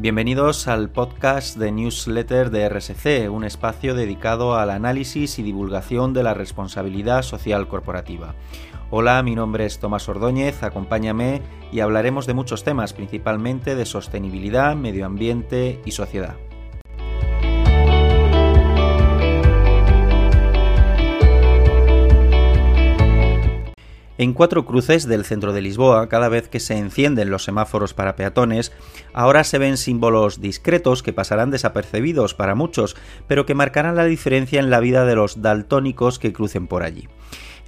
Bienvenidos al podcast de newsletter de RSC, un espacio dedicado al análisis y divulgación de la responsabilidad social corporativa. Hola, mi nombre es Tomás Ordóñez, acompáñame y hablaremos de muchos temas, principalmente de sostenibilidad, medio ambiente y sociedad. En cuatro cruces del centro de Lisboa, cada vez que se encienden los semáforos para peatones, ahora se ven símbolos discretos que pasarán desapercibidos para muchos, pero que marcarán la diferencia en la vida de los daltónicos que crucen por allí.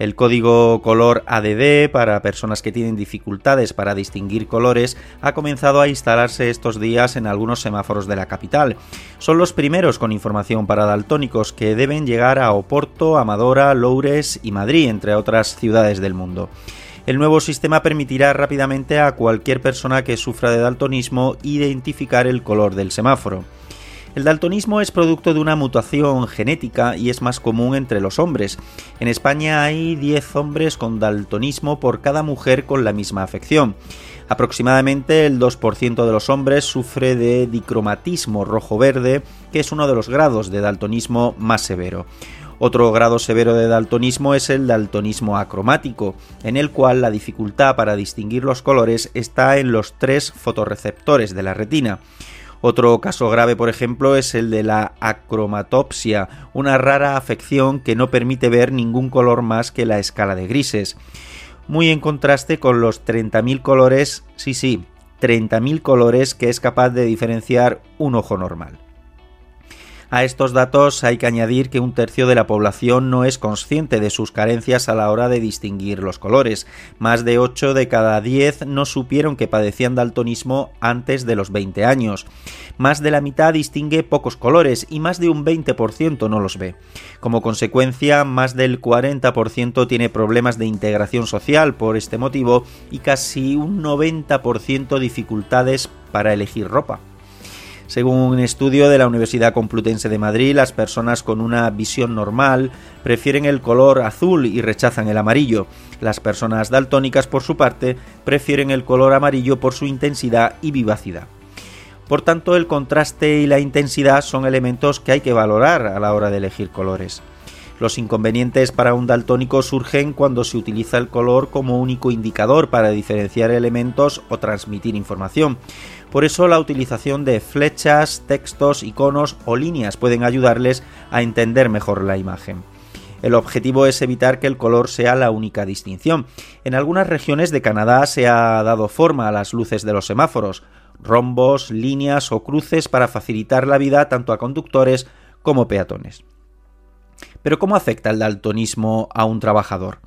El código color ADD para personas que tienen dificultades para distinguir colores ha comenzado a instalarse estos días en algunos semáforos de la capital. Son los primeros con información para daltónicos que deben llegar a Oporto, Amadora, Loures y Madrid, entre otras ciudades del mundo. El nuevo sistema permitirá rápidamente a cualquier persona que sufra de daltonismo identificar el color del semáforo. El daltonismo es producto de una mutación genética y es más común entre los hombres. En España hay 10 hombres con daltonismo por cada mujer con la misma afección. Aproximadamente el 2% de los hombres sufre de dicromatismo rojo-verde, que es uno de los grados de daltonismo más severo. Otro grado severo de daltonismo es el daltonismo acromático, en el cual la dificultad para distinguir los colores está en los tres fotorreceptores de la retina. Otro caso grave, por ejemplo, es el de la acromatopsia, una rara afección que no permite ver ningún color más que la escala de grises. Muy en contraste con los 30.000 colores, sí, sí, 30.000 colores que es capaz de diferenciar un ojo normal. A estos datos hay que añadir que un tercio de la población no es consciente de sus carencias a la hora de distinguir los colores. Más de 8 de cada 10 no supieron que padecían daltonismo antes de los 20 años. Más de la mitad distingue pocos colores y más de un 20% no los ve. Como consecuencia, más del 40% tiene problemas de integración social por este motivo y casi un 90% dificultades para elegir ropa. Según un estudio de la Universidad Complutense de Madrid, las personas con una visión normal prefieren el color azul y rechazan el amarillo. Las personas daltónicas, por su parte, prefieren el color amarillo por su intensidad y vivacidad. Por tanto, el contraste y la intensidad son elementos que hay que valorar a la hora de elegir colores. Los inconvenientes para un daltónico surgen cuando se utiliza el color como único indicador para diferenciar elementos o transmitir información. Por eso la utilización de flechas, textos, iconos o líneas pueden ayudarles a entender mejor la imagen. El objetivo es evitar que el color sea la única distinción. En algunas regiones de Canadá se ha dado forma a las luces de los semáforos, rombos, líneas o cruces para facilitar la vida tanto a conductores como peatones. Pero ¿cómo afecta el daltonismo a un trabajador?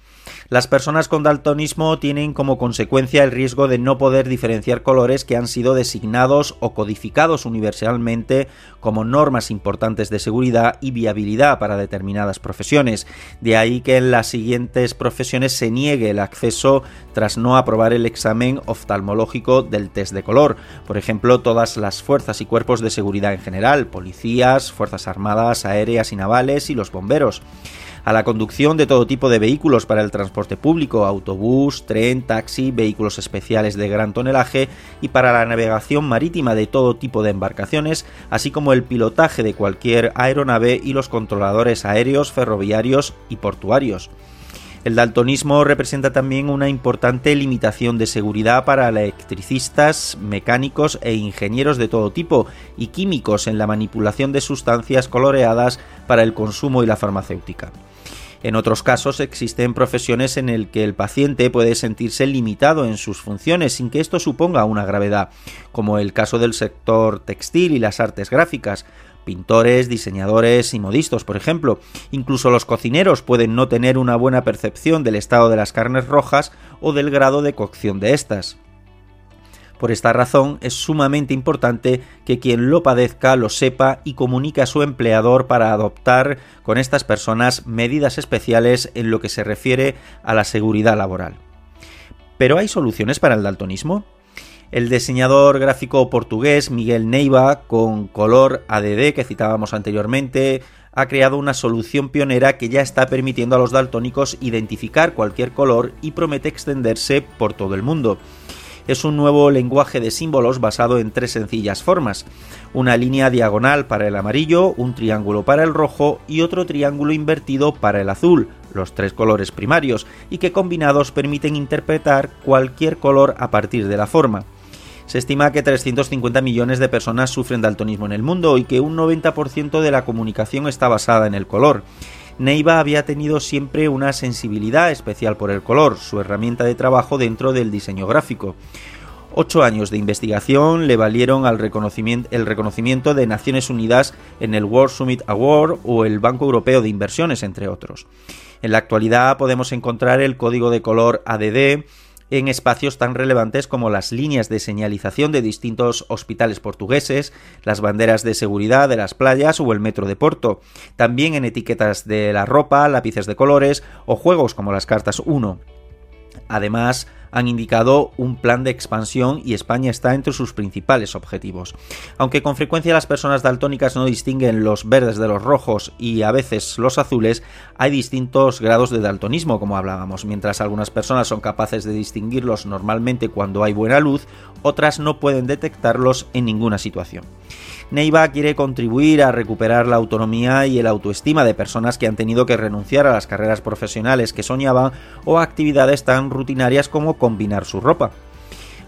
Las personas con daltonismo tienen como consecuencia el riesgo de no poder diferenciar colores que han sido designados o codificados universalmente como normas importantes de seguridad y viabilidad para determinadas profesiones. De ahí que en las siguientes profesiones se niegue el acceso tras no aprobar el examen oftalmológico del test de color. Por ejemplo, todas las fuerzas y cuerpos de seguridad en general, policías, fuerzas armadas, aéreas y navales y los bomberos a la conducción de todo tipo de vehículos para el transporte público, autobús, tren, taxi, vehículos especiales de gran tonelaje y para la navegación marítima de todo tipo de embarcaciones, así como el pilotaje de cualquier aeronave y los controladores aéreos, ferroviarios y portuarios. El daltonismo representa también una importante limitación de seguridad para electricistas, mecánicos e ingenieros de todo tipo y químicos en la manipulación de sustancias coloreadas para el consumo y la farmacéutica. En otros casos existen profesiones en el que el paciente puede sentirse limitado en sus funciones sin que esto suponga una gravedad, como el caso del sector textil y las artes gráficas, pintores, diseñadores y modistas, por ejemplo. Incluso los cocineros pueden no tener una buena percepción del estado de las carnes rojas o del grado de cocción de estas. Por esta razón es sumamente importante que quien lo padezca lo sepa y comunique a su empleador para adoptar con estas personas medidas especiales en lo que se refiere a la seguridad laboral. ¿Pero hay soluciones para el daltonismo? El diseñador gráfico portugués Miguel Neiva, con color ADD que citábamos anteriormente, ha creado una solución pionera que ya está permitiendo a los daltónicos identificar cualquier color y promete extenderse por todo el mundo. Es un nuevo lenguaje de símbolos basado en tres sencillas formas. Una línea diagonal para el amarillo, un triángulo para el rojo y otro triángulo invertido para el azul, los tres colores primarios, y que combinados permiten interpretar cualquier color a partir de la forma. Se estima que 350 millones de personas sufren daltonismo en el mundo y que un 90% de la comunicación está basada en el color. Neiva había tenido siempre una sensibilidad especial por el color, su herramienta de trabajo dentro del diseño gráfico. Ocho años de investigación le valieron al reconocimiento, el reconocimiento de Naciones Unidas en el World Summit Award o el Banco Europeo de Inversiones, entre otros. En la actualidad podemos encontrar el código de color ADD, en espacios tan relevantes como las líneas de señalización de distintos hospitales portugueses, las banderas de seguridad de las playas o el metro de Porto, también en etiquetas de la ropa, lápices de colores o juegos como las cartas 1. Además, han indicado un plan de expansión y España está entre sus principales objetivos. Aunque con frecuencia las personas daltónicas no distinguen los verdes de los rojos y a veces los azules, hay distintos grados de daltonismo, como hablábamos. Mientras algunas personas son capaces de distinguirlos normalmente cuando hay buena luz, otras no pueden detectarlos en ninguna situación. Neiva quiere contribuir a recuperar la autonomía y el autoestima de personas que han tenido que renunciar a las carreras profesionales que soñaban o a actividades tan rutinarias como combinar su ropa.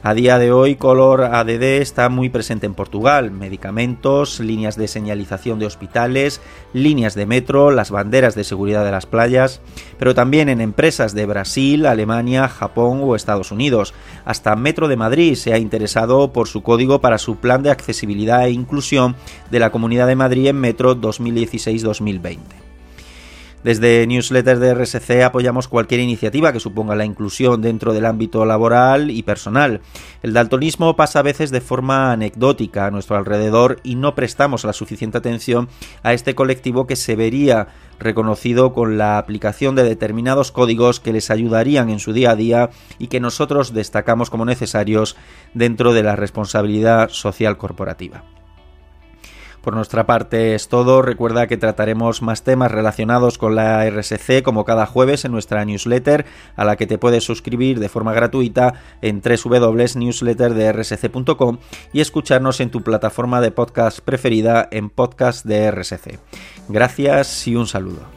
A día de hoy, Color ADD está muy presente en Portugal. Medicamentos, líneas de señalización de hospitales, líneas de metro, las banderas de seguridad de las playas, pero también en empresas de Brasil, Alemania, Japón o Estados Unidos. Hasta Metro de Madrid se ha interesado por su código para su plan de accesibilidad e inclusión de la Comunidad de Madrid en Metro 2016-2020. Desde Newsletters de RSC apoyamos cualquier iniciativa que suponga la inclusión dentro del ámbito laboral y personal. El daltonismo pasa a veces de forma anecdótica a nuestro alrededor y no prestamos la suficiente atención a este colectivo que se vería reconocido con la aplicación de determinados códigos que les ayudarían en su día a día y que nosotros destacamos como necesarios dentro de la responsabilidad social corporativa. Por nuestra parte es todo. Recuerda que trataremos más temas relacionados con la RSC como cada jueves en nuestra newsletter a la que te puedes suscribir de forma gratuita en www.newsletterdrsc.com y escucharnos en tu plataforma de podcast preferida en podcast de RSC. Gracias y un saludo.